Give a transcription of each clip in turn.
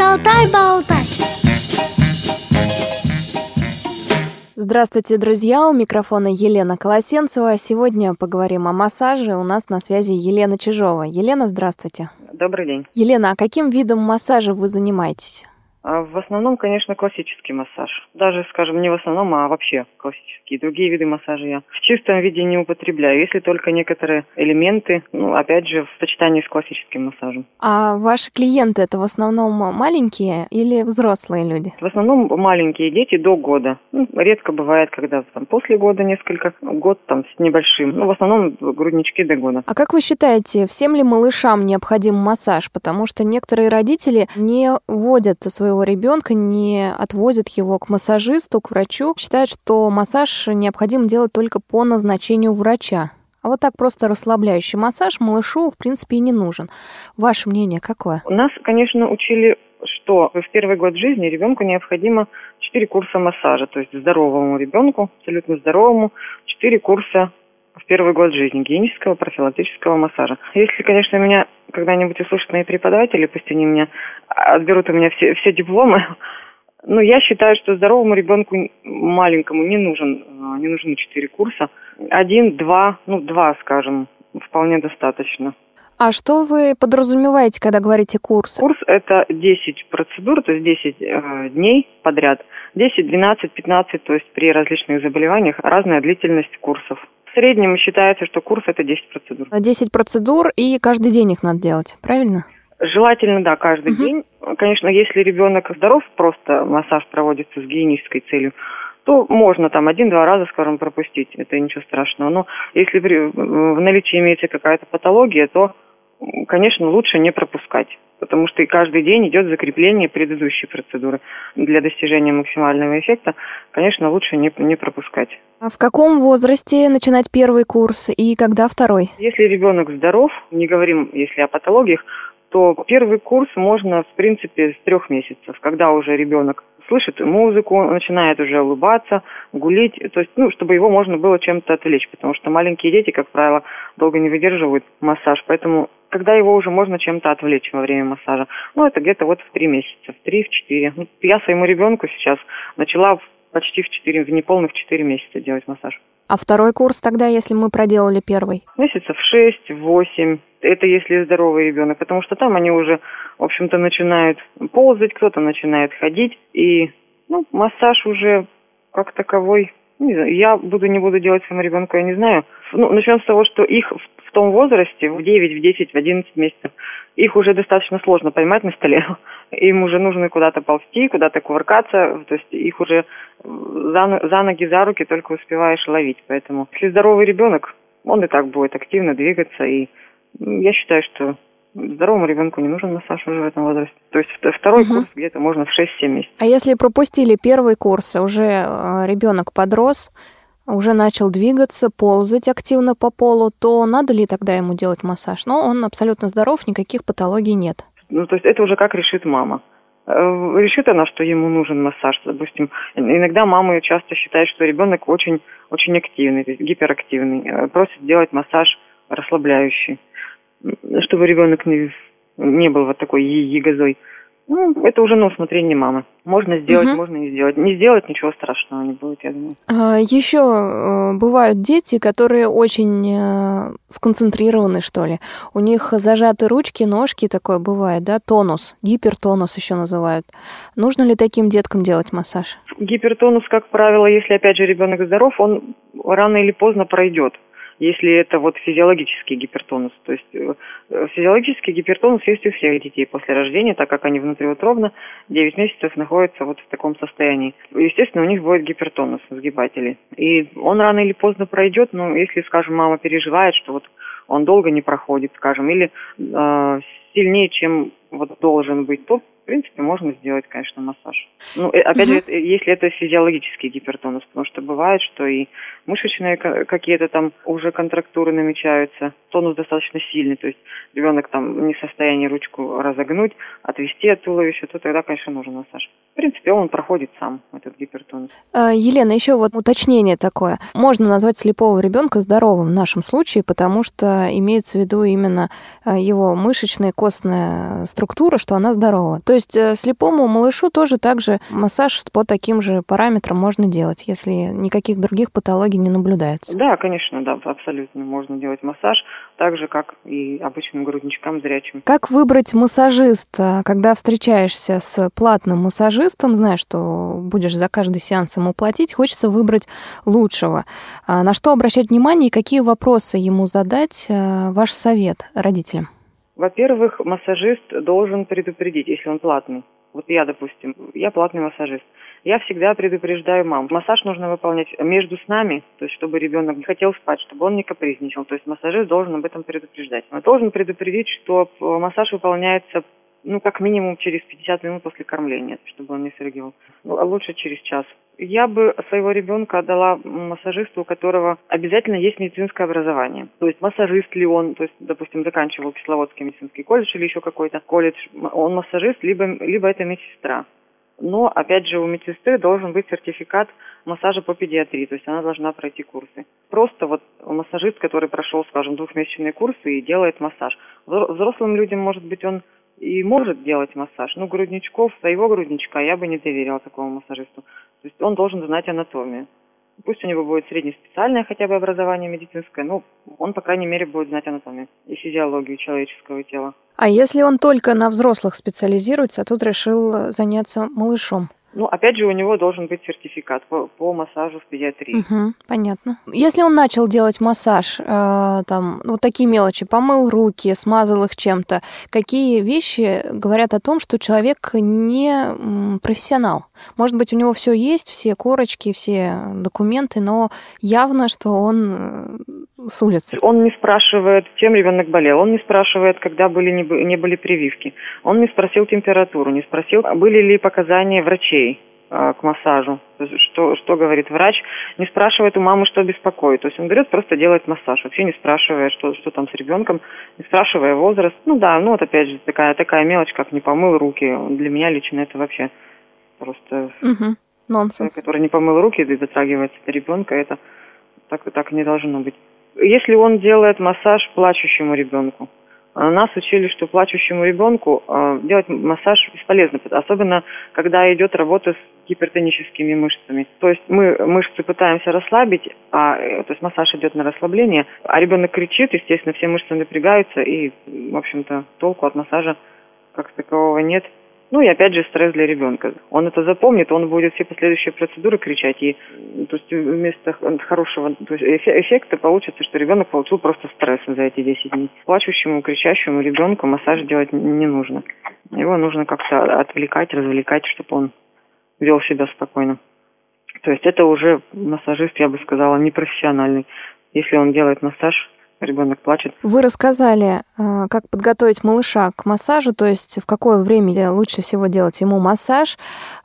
Шалтай-болтай. Здравствуйте, друзья! У микрофона Елена Колосенцева. Сегодня поговорим о массаже. У нас на связи Елена Чижова. Елена, здравствуйте. Добрый день. Елена, а каким видом массажа вы занимаетесь? А В основном, конечно, классический массаж. Даже, скажем, не в основном, а вообще классический. Другие виды массажа я в чистом виде не употребляю, если только некоторые элементы, ну, опять же, в сочетании с классическим массажем. А ваши клиенты это в основном маленькие или взрослые люди? В основном маленькие дети до года. Ну, редко бывает, когда там после года несколько, год там с небольшим. Ну, в основном груднички до года. А как вы считаете, всем ли малышам необходим массаж? Потому что некоторые родители не водят своего ребенка, не отвозят его к массажисту, к врачу, считают, что массаж необходимо делать только по назначению врача. А вот так просто расслабляющий массаж малышу, в принципе, и не нужен. Ваше мнение какое? Нас, конечно, учили что в первый год жизни ребенку необходимо 4 курса массажа, то есть здоровому ребенку, абсолютно здоровому, 4 курса в первый год жизни гигиенического профилактического массажа. Если, конечно, меня когда-нибудь услышат мои преподаватели, пусть они меня отберут у меня все, все дипломы, ну, я считаю, что здоровому ребенку маленькому не нужен, а, не нужны четыре курса. Один, два, ну, два, скажем, вполне достаточно. А что вы подразумеваете, когда говорите курс? Курс – это 10 процедур, то есть 10 э, дней подряд. 10, 12, 15, то есть при различных заболеваниях разная длительность курсов. В среднем считается, что курс – это 10 процедур. 10 процедур, и каждый день их надо делать, правильно? Желательно, да, каждый угу. день. Конечно, если ребенок здоров, просто массаж проводится с гигиенической целью, то можно там один-два раза, скажем, пропустить. Это ничего страшного. Но если в наличии имеется какая-то патология, то, конечно, лучше не пропускать. Потому что и каждый день идет закрепление предыдущей процедуры. Для достижения максимального эффекта, конечно, лучше не, не пропускать. А в каком возрасте начинать первый курс и когда второй? Если ребенок здоров, не говорим, если о патологиях, то первый курс можно, в принципе, с трех месяцев, когда уже ребенок слышит музыку, начинает уже улыбаться, гулить, то есть, ну, чтобы его можно было чем-то отвлечь, потому что маленькие дети, как правило, долго не выдерживают массаж, поэтому когда его уже можно чем-то отвлечь во время массажа, ну, это где-то вот в три месяца, в три, в четыре. Ну, я своему ребенку сейчас начала почти в четыре, в неполных четыре месяца делать массаж. А второй курс тогда, если мы проделали первый? Месяцев шесть, восемь. Это если здоровый ребенок, потому что там они уже, в общем-то, начинают ползать, кто-то начинает ходить. И ну, массаж уже как таковой не знаю, я буду, не буду делать своему ребенку, я не знаю. Ну, начнем с того, что их в, в том возрасте, в 9, в 10, в 11 месяцев, их уже достаточно сложно поймать на столе. Им уже нужно куда-то ползти, куда-то кувыркаться, то есть их уже за, за ноги, за руки только успеваешь ловить. Поэтому, если здоровый ребенок, он и так будет активно двигаться, и я считаю, что здоровому ребенку не нужен массаж уже в этом возрасте. То есть второй угу. курс где-то можно в 6-7 месяцев. А если пропустили первый курс, уже э, ребенок подрос, уже начал двигаться, ползать активно по полу, то надо ли тогда ему делать массаж? Но он абсолютно здоров, никаких патологий нет. Ну, то есть это уже как решит мама. Э, решит она, что ему нужен массаж, допустим. Иногда мамы часто считают, что ребенок очень, очень активный, то есть гиперактивный, э, просят сделать массаж расслабляющий чтобы ребенок не, не был вот такой ягозой. Ну, это уже на усмотрение мамы. Можно сделать, угу. можно не сделать. Не сделать ничего страшного не будет, я думаю. А, еще э, бывают дети, которые очень э, сконцентрированы, что ли. У них зажаты ручки, ножки, такое бывает, да, тонус, гипертонус еще называют. Нужно ли таким деткам делать массаж? Гипертонус, как правило, если опять же ребенок здоров, он рано или поздно пройдет если это вот физиологический гипертонус. То есть э, физиологический гипертонус есть у всех детей после рождения, так как они внутриутробно 9 месяцев находятся вот в таком состоянии. Естественно, у них будет гипертонус сгибателей. И он рано или поздно пройдет, но если, скажем, мама переживает, что вот он долго не проходит, скажем, или э, сильнее, чем вот должен быть, то принципе, можно сделать, конечно, массаж. Ну, опять угу. же, это, если это физиологический гипертонус, потому что бывает, что и мышечные какие-то там уже контрактуры намечаются, тонус достаточно сильный, то есть ребенок там не в состоянии ручку разогнуть, отвести от туловища, то тогда, конечно, нужен массаж. В принципе, он проходит сам, этот гипертонус. А, Елена, еще вот уточнение такое. Можно назвать слепого ребенка здоровым в нашем случае, потому что имеется в виду именно а, его мышечная костная структура, что она здорова. То есть есть э, слепому малышу тоже также массаж по таким же параметрам можно делать, если никаких других патологий не наблюдается? Да, конечно, да, абсолютно можно делать массаж, так же, как и обычным грудничкам зрячим. Как выбрать массажиста, когда встречаешься с платным массажистом, знаешь, что будешь за каждый сеанс ему платить, хочется выбрать лучшего. А на что обращать внимание и какие вопросы ему задать? Э, ваш совет родителям? Во-первых, массажист должен предупредить, если он платный. Вот я, допустим, я платный массажист. Я всегда предупреждаю мам. Массаж нужно выполнять между снами, то есть чтобы ребенок не хотел спать, чтобы он не капризничал. То есть массажист должен об этом предупреждать. Он должен предупредить, что массаж выполняется ну, как минимум через 50 минут после кормления, чтобы он не срыгивал. Ну, а лучше через час. Я бы своего ребенка отдала массажисту, у которого обязательно есть медицинское образование. То есть массажист ли он, то есть, допустим, заканчивал Кисловодский медицинский колледж или еще какой-то колледж, он массажист, либо, либо это медсестра. Но, опять же, у медсестры должен быть сертификат массажа по педиатрии, то есть она должна пройти курсы. Просто вот массажист, который прошел, скажем, двухмесячные курсы и делает массаж. Взрослым людям, может быть, он и может делать массаж. Ну, грудничков, своего грудничка я бы не доверила такому массажисту. То есть он должен знать анатомию. Пусть у него будет среднеспециальное хотя бы образование медицинское, но он, по крайней мере, будет знать анатомию и физиологию человеческого тела. А если он только на взрослых специализируется, а тут решил заняться малышом? Ну, опять же, у него должен быть сертификат по, по массажу в педиатрии. Угу, понятно. Если он начал делать массаж, э, там, ну, такие мелочи, помыл руки, смазал их чем-то, какие вещи говорят о том, что человек не профессионал? Может быть, у него все есть, все корочки, все документы, но явно, что он э, с улицы. Он не спрашивает, чем ребенок болел, он не спрашивает, когда были не были прививки, он не спросил температуру, не спросил, были ли показания врачей врачей а, к массажу. Что, что говорит врач, не спрашивает у мамы, что беспокоит. То есть он берет, просто делает массаж, вообще не спрашивая, что, что там с ребенком, не спрашивая возраст. Ну да, ну вот опять же такая, такая мелочь, как не помыл руки. Для меня лично это вообще просто... Угу. Нонсенс. Который не помыл руки и дотрагивается до ребенка, это так, так не должно быть. Если он делает массаж плачущему ребенку, нас учили, что плачущему ребенку а, делать массаж бесполезно, особенно когда идет работа с гипертоническими мышцами. То есть мы мышцы пытаемся расслабить, а, э, то есть массаж идет на расслабление, а ребенок кричит, естественно, все мышцы напрягаются, и, в общем-то, толку от массажа как такового нет. Ну и опять же стресс для ребенка. Он это запомнит, он будет все последующие процедуры кричать. И то есть вместо хорошего то есть эффекта получится, что ребенок получил просто стресс за эти 10 дней. Плачущему, кричащему ребенку массаж делать не нужно. Его нужно как-то отвлекать, развлекать, чтобы он вел себя спокойно. То есть это уже массажист, я бы сказала, непрофессиональный. Если он делает массаж, ребенок плачет. Вы рассказали, э, как подготовить малыша к массажу, то есть в какое время лучше всего делать ему массаж.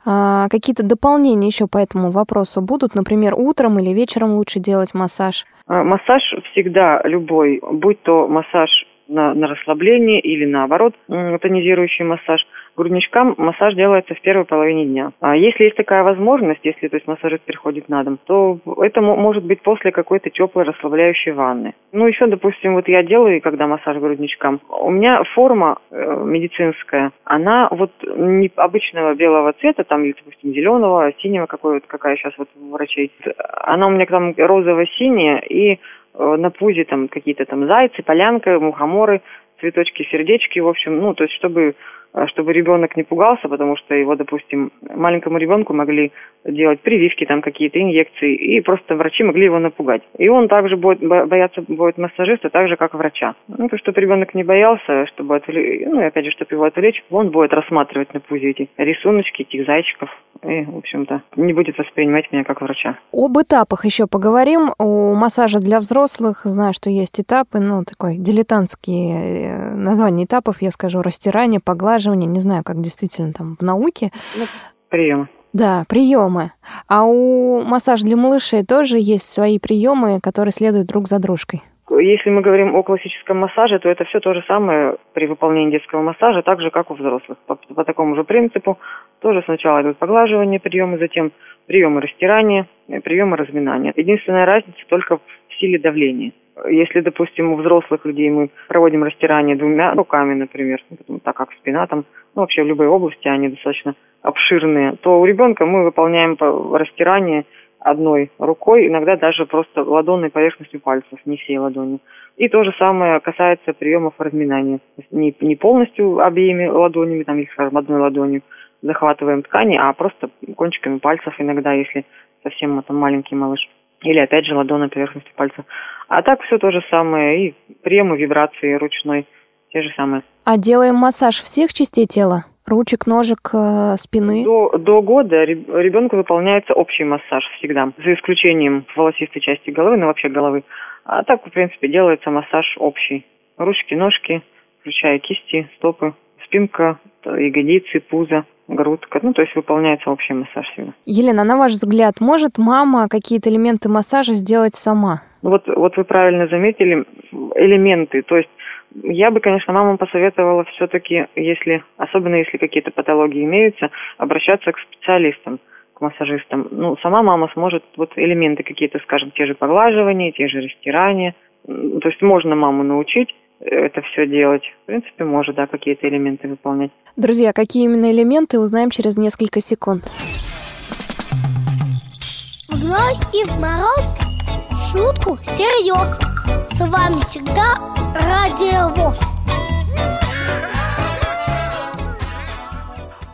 А, какие-то дополнения еще по этому вопросу будут? Например, утром или вечером лучше делать массаж? А, массаж всегда любой, будь то массаж на, на расслабление или наоборот тонизирующий массаж – грудничкам массаж делается в первой половине дня. А если есть такая возможность, если то есть массажист приходит на дом, то это может быть после какой-то теплой расслабляющей ванны. Ну, еще, допустим, вот я делаю, когда массаж грудничкам, у меня форма э, медицинская, она вот не обычного белого цвета, там, допустим, зеленого, синего, какой вот, какая сейчас вот у врачей. Она у меня там розово-синяя, и э, на пузе там какие-то там зайцы, полянка, мухоморы, цветочки, сердечки, в общем, ну, то есть, чтобы чтобы ребенок не пугался, потому что его, допустим, маленькому ребенку могли делать прививки, там какие-то инъекции, и просто врачи могли его напугать. И он также будет бояться будет массажиста, так же, как врача. Ну, то, чтобы ребенок не боялся, чтобы отвлечь, ну, и опять же, чтобы его отвлечь, он будет рассматривать на пузе эти рисуночки, этих зайчиков, и, в общем-то, не будет воспринимать меня как врача. Об этапах еще поговорим. У массажа для взрослых знаю, что есть этапы, ну, такой дилетантские э, названия этапов, я скажу, растирание, поглаживание, не знаю, как действительно там в науке. Ну, приемы. Да, приемы. А у массажа для малышей тоже есть свои приемы, которые следуют друг за дружкой. Если мы говорим о классическом массаже, то это все то же самое при выполнении детского массажа, так же, как у взрослых. По, по такому же принципу тоже сначала идут поглаживание приемы, затем приемы растирания, приемы разминания. Единственная разница только в силе давления. Если, допустим, у взрослых людей мы проводим растирание двумя руками, например, ну, так как спина там, ну, вообще в любой области они достаточно обширные, то у ребенка мы выполняем растирание одной рукой, иногда даже просто ладонной поверхностью пальцев, не всей ладонью. И то же самое касается приемов разминания. Не, не полностью обеими ладонями, там, скажем, одной ладонью захватываем ткани, а просто кончиками пальцев иногда, если совсем там маленький малыш. Или опять же ладонной поверхностью пальца. А так все то же самое. И приемы вибрации ручной те же самые. А делаем массаж всех частей тела? Ручек, ножек, э, спины? До, до года ребенку выполняется общий массаж всегда, за исключением волосистой части головы, ну вообще головы. А так, в принципе, делается массаж общий. Ручки, ножки, включая кисти, стопы, спинка, ягодицы, пузо, грудка. Ну, то есть выполняется общий массаж всегда. Елена, на ваш взгляд, может мама какие-то элементы массажа сделать сама? Вот, вот вы правильно заметили, элементы. То есть я бы, конечно, мамам посоветовала все-таки, если, особенно если какие-то патологии имеются, обращаться к специалистам, к массажистам. Ну, сама мама сможет вот элементы какие-то, скажем, те же поглаживания, те же растирания. То есть можно маму научить это все делать. В принципе, может, да, какие-то элементы выполнять. Друзья, какие именно элементы, узнаем через несколько секунд. Вновь и в мороз шутку серьез. С вами всегда Радио ВОЗ.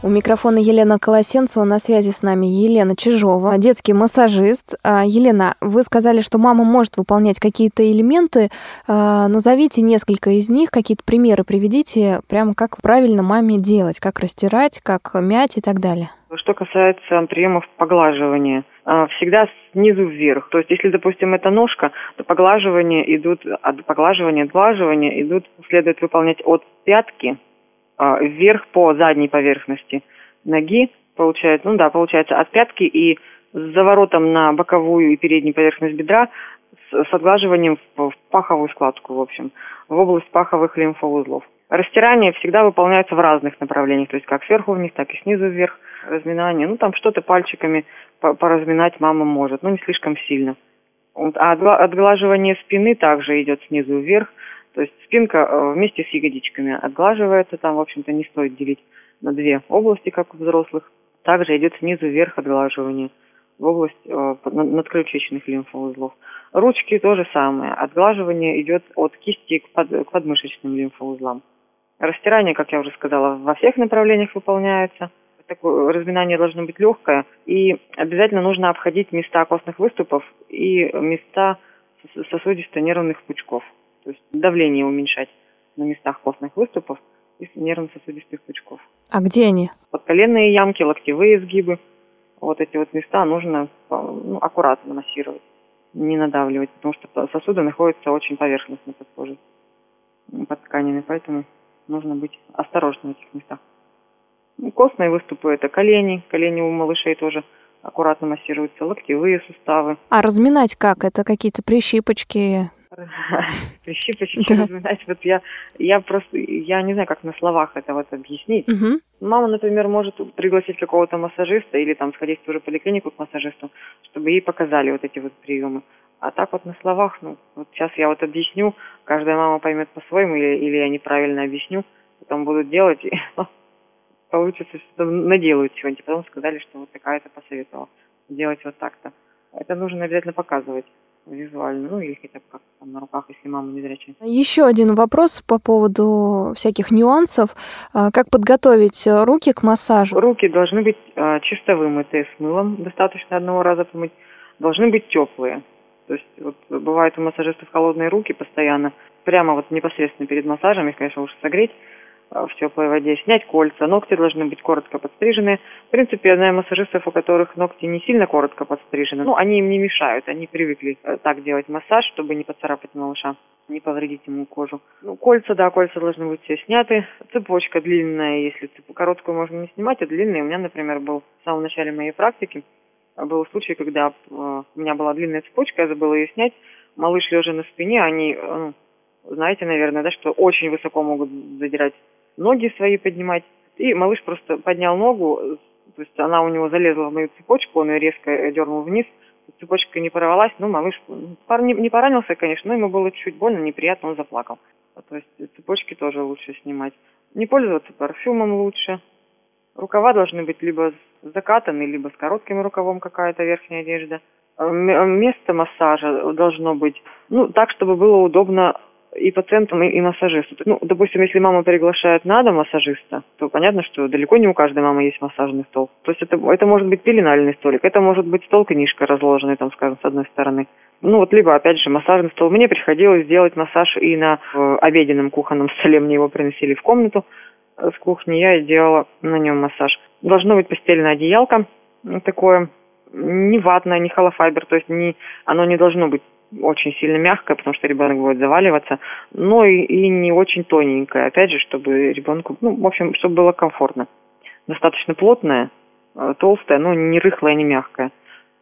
У микрофона Елена Колосенцева, на связи с нами Елена Чижова, детский массажист. А, Елена, вы сказали, что мама может выполнять какие-то элементы. А, назовите несколько из них, какие-то примеры приведите, прямо как правильно маме делать, как растирать, как мять и так далее. Что касается приемов поглаживания, а, всегда снизу вверх. То есть, если, допустим, это ножка, то поглаживания идут, от поглаживания, отглаживания идут, следует выполнять от пятки вверх по задней поверхности ноги, получается, ну да, получается от пятки и с заворотом на боковую и переднюю поверхность бедра с, с отглаживанием в, в паховую складку, в общем, в область паховых лимфоузлов. Растирание всегда выполняется в разных направлениях, то есть как сверху вниз, так и снизу вверх разминание. Ну, там что-то пальчиками поразминать мама может, но не слишком сильно. А отглаживание спины также идет снизу вверх, то есть спинка э, вместе с ягодичками отглаживается, там, в общем-то, не стоит делить на две области, как у взрослых. Также идет снизу вверх отглаживание в область э, надключичных лимфоузлов. Ручки то же самое. Отглаживание идет от кисти к, под, к подмышечным лимфоузлам. Растирание, как я уже сказала, во всех направлениях выполняется. Такое разминание должно быть легкое. И обязательно нужно обходить места костных выступов и места сосудисто-нервных пучков. Давление уменьшать на местах костных выступов и нервно-сосудистых пучков. А где они? Подколенные ямки, локтевые изгибы. Вот эти вот места нужно ну, аккуратно массировать, не надавливать, потому что сосуды находятся очень поверхностно под кожей, под тканями, поэтому нужно быть осторожным в этих местах. Ну, костные выступы – это колени, колени у малышей тоже аккуратно массируются, локтевые суставы. А разминать как? Это какие-то прищипочки, прищипочки разминать. Вот я, я просто, я не знаю, как на словах это вот объяснить. Угу. Мама, например, может пригласить какого-то массажиста или там сходить в ту же поликлинику к массажисту, чтобы ей показали вот эти вот приемы. А так вот на словах, ну, вот сейчас я вот объясню, каждая мама поймет по-своему, или, или я неправильно объясню, потом будут делать, и получится, что наделают чего-нибудь. Потом сказали, что вот такая-то посоветовала делать вот так-то. Это нужно обязательно показывать визуально, ну или хотя бы как там на руках, если мама не зрячая. Еще один вопрос по поводу всяких нюансов. А, как подготовить руки к массажу? Руки должны быть а, чисто вымытые с мылом, достаточно одного раза помыть. Должны быть теплые. То есть вот бывает у массажистов холодные руки постоянно, прямо вот непосредственно перед массажем, их, конечно, лучше согреть, Э, в теплой воде, снять кольца, ногти должны быть коротко подстрижены. В принципе, я знаю массажистов, у которых ногти не сильно коротко подстрижены, ну, они им не мешают, они привыкли э, так делать массаж, чтобы не поцарапать малыша, не повредить ему кожу. Ну, кольца, да, кольца должны быть все сняты. Цепочка длинная, если цепь короткую можно не снимать, а длинная. У меня, например, был в самом начале моей практики, э, был случай, когда у меня была длинная цепочка, я забыла ее снять. Малыш лежа на спине, они, ну, знаете, наверное, да, что очень высоко могут задирать ноги свои поднимать. И малыш просто поднял ногу, то есть она у него залезла в мою цепочку, он ее резко дернул вниз, цепочка не порвалась, ну, малыш не, не поранился, конечно, но ему было чуть больно, неприятно, он заплакал. То есть цепочки тоже лучше снимать. Не пользоваться парфюмом лучше. Рукава должны быть либо закатаны, либо с коротким рукавом какая-то верхняя одежда. Место массажа должно быть, ну, так, чтобы было удобно и пациентам, и, и массажисту. Ну, допустим, если мама приглашает на дом массажиста, то понятно, что далеко не у каждой мамы есть массажный стол. То есть это, это может быть пеленальный столик, это может быть стол-книжка разложенный, там, скажем, с одной стороны. Ну вот либо, опять же, массажный стол. Мне приходилось делать массаж и на в обеденном кухонном столе. Мне его приносили в комнату с кухни, я делала на нем массаж. Должно быть постельное одеялко такое, не ватное, не холофайбер, то есть не, оно не должно быть очень сильно мягкое, потому что ребенок будет заваливаться, но и, и не очень тоненькое, опять же, чтобы ребенку, ну, в общем, чтобы было комфортно. Достаточно плотное, э, толстое, но не рыхлое, не мягкое.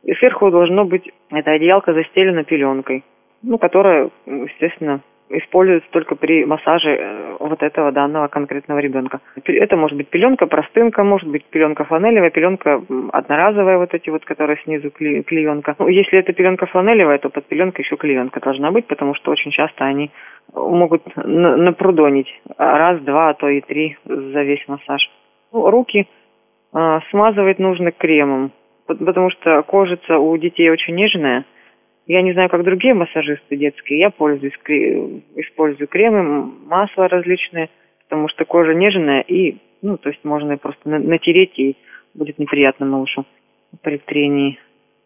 И сверху должно быть эта одеялка застелена пеленкой, ну, которая, естественно, используется только при массаже э, вот этого данного конкретного ребенка. Это может быть пеленка, простынка, может быть пеленка фланелевая, пеленка одноразовая, вот эти вот, которые снизу клеенка. Ну, если это пеленка фланелевая, то под пеленкой еще клеенка должна быть, потому что очень часто они могут напрудонить раз, два, а то и три за весь массаж. Ну, руки э, смазывать нужно кремом, потому что кожица у детей очень нежная – я не знаю, как другие массажисты детские, я пользуюсь, использую кремы, масла различные, потому что кожа нежная и, ну, то есть можно просто натереть и будет неприятно малышу при трении.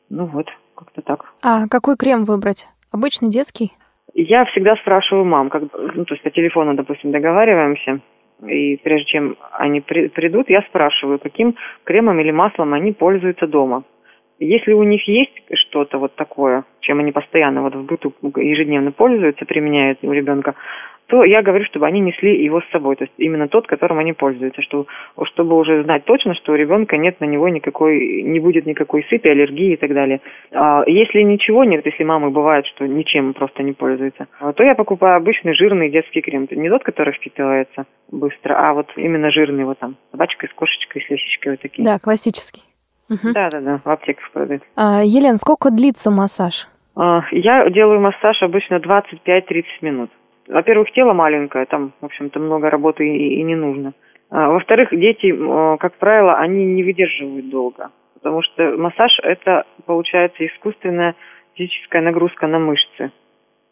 Ну вот, как-то так. А какой крем выбрать? Обычный детский? Я всегда спрашиваю мам, как, ну, то есть по телефону, допустим, договариваемся, и прежде чем они при, придут, я спрашиваю, каким кремом или маслом они пользуются дома. Если у них есть что-то вот такое, чем они постоянно вот в быту ежедневно пользуются, применяют у ребенка, то я говорю, чтобы они несли его с собой, то есть именно тот, которым они пользуются, что, чтобы уже знать точно, что у ребенка нет на него никакой, не будет никакой сыпи, аллергии и так далее. А если ничего нет, если мамы бывает, что ничем просто не пользуется, то я покупаю обычный жирный детский крем, не тот, который впитывается быстро, а вот именно жирный, вот там, собачкой с кошечкой, с лисичкой вот такие. Да, классический. Да, да, да, в аптеках продают. А, Елена, сколько длится массаж? А, я делаю массаж обычно 25-30 минут. Во-первых, тело маленькое, там, в общем-то, много работы и, и не нужно. А, во-вторых, дети, как правило, они не выдерживают долго, потому что массаж это получается искусственная физическая нагрузка на мышцы.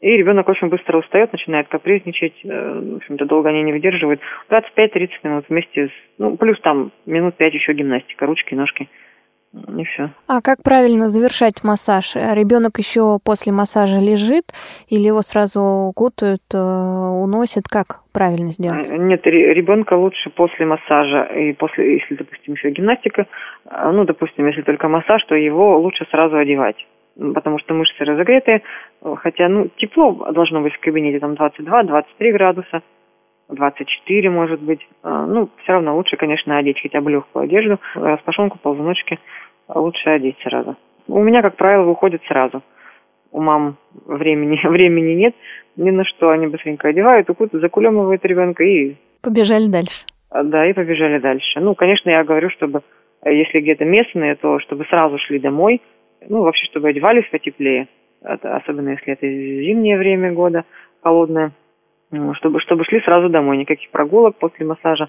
И ребенок очень быстро устает, начинает капризничать, э, в общем-то, долго они не выдерживают. 25-30 минут вместе с, ну, плюс там минут 5 еще гимнастика, ручки, ножки и все. А как правильно завершать массаж? Ребенок еще после массажа лежит или его сразу кутают, э, уносят? Как правильно сделать? Э, нет, ребенка лучше после массажа и после, если, допустим, еще гимнастика, э, ну, допустим, если только массаж, то его лучше сразу одевать потому что мышцы разогретые, хотя, ну, тепло должно быть в кабинете, там 22-23 градуса, 24, может быть. Ну, все равно лучше, конечно, одеть хотя бы легкую одежду, распашонку, ползуночки – лучше одеть сразу. У меня, как правило, выходит сразу. У мам времени, времени нет ни на что. Они быстренько одевают, укутывают, закулемывают ребенка и... Побежали дальше. А, да, и побежали дальше. Ну, конечно, я говорю, чтобы, если где-то местные, то чтобы сразу шли домой. Ну, вообще, чтобы одевались потеплее. Особенно если это зимнее время года, холодное. Чтобы, чтобы шли сразу домой. Никаких прогулок после массажа,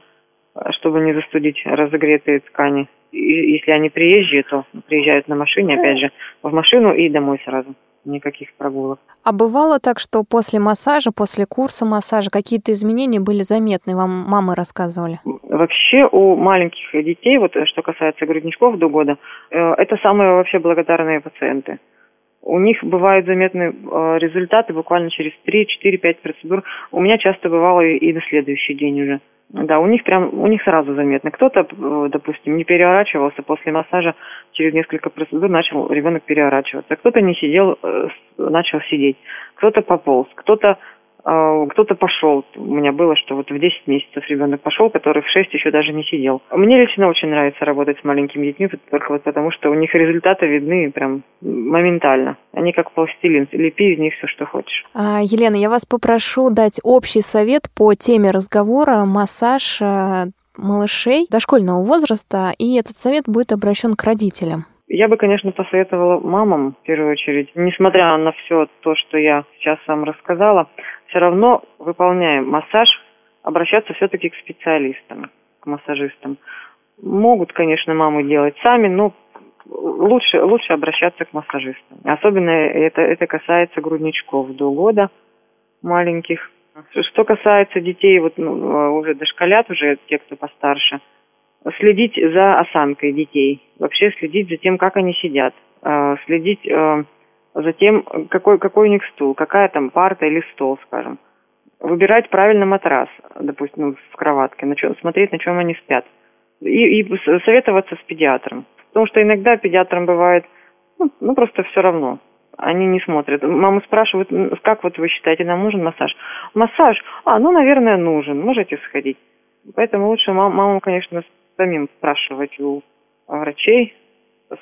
чтобы не застудить разогретые ткани если они приезжие, то приезжают на машине, опять же, в машину и домой сразу. Никаких прогулок. А бывало так, что после массажа, после курса массажа какие-то изменения были заметны, вам мамы рассказывали? Вообще у маленьких детей, вот что касается грудничков до года, э, это самые вообще благодарные пациенты. У них бывают заметны э, результаты буквально через 3, 4, 5 процедур. У меня часто бывало и на следующий день уже. Да, у них прям, у них сразу заметно. Кто-то, э, допустим, не переворачивался после массажа, через несколько процедур начал ребенок переворачиваться. Кто-то не сидел, э, начал сидеть. Кто-то пополз, кто-то кто-то пошел. У меня было, что вот в 10 месяцев ребенок пошел, который в 6 еще даже не сидел. Мне лично очень нравится работать с маленькими детьми, только вот потому, что у них результаты видны прям моментально. Они как пластилин, лепи из них все, что хочешь. А, Елена, я вас попрошу дать общий совет по теме разговора массаж э, малышей дошкольного возраста, и этот совет будет обращен к родителям. Я бы, конечно, посоветовала мамам, в первую очередь, несмотря на все то, что я сейчас вам рассказала, все равно, выполняя массаж, обращаться все-таки к специалистам, к массажистам. Могут, конечно, мамы делать сами, но лучше, лучше обращаться к массажистам. Особенно это, это касается грудничков до года маленьких. Что касается детей, вот ну, уже дошколят, уже те, кто постарше, следить за осанкой детей, вообще следить за тем, как они сидят, а, следить а, за тем, какой, какой у них стул, какая там парта или стол, скажем. Выбирать правильный матрас, допустим, в кроватке, на чем, смотреть, на чем они спят. И, и советоваться с педиатром. Потому что иногда педиатрам бывает, ну, ну просто все равно. Они не смотрят. Маму спрашивают, как вот вы считаете, нам нужен массаж? Массаж? А, ну, наверное, нужен. Можете сходить. Поэтому лучше мам, маму, конечно, самим спрашивать у врачей,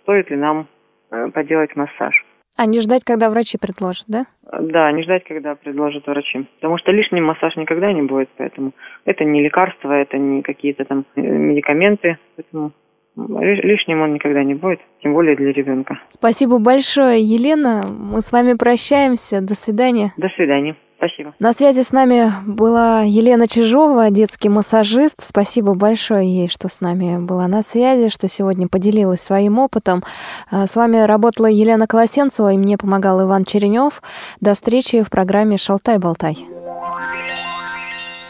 стоит ли нам э, поделать массаж. А не ждать, когда врачи предложат, да? Да, не ждать, когда предложат врачи. Потому что лишний массаж никогда не будет, поэтому это не лекарства, это не какие-то там э, медикаменты, поэтому лишним он никогда не будет, тем более для ребенка. Спасибо большое, Елена. Мы с вами прощаемся. До свидания. До свидания. Спасибо. На связи с нами была Елена Чижова, детский массажист. Спасибо большое ей, что с нами была на связи, что сегодня поделилась своим опытом. А, с вами работала Елена Колосенцева, и мне помогал Иван Черенев. До встречи в программе «Шалтай-болтай».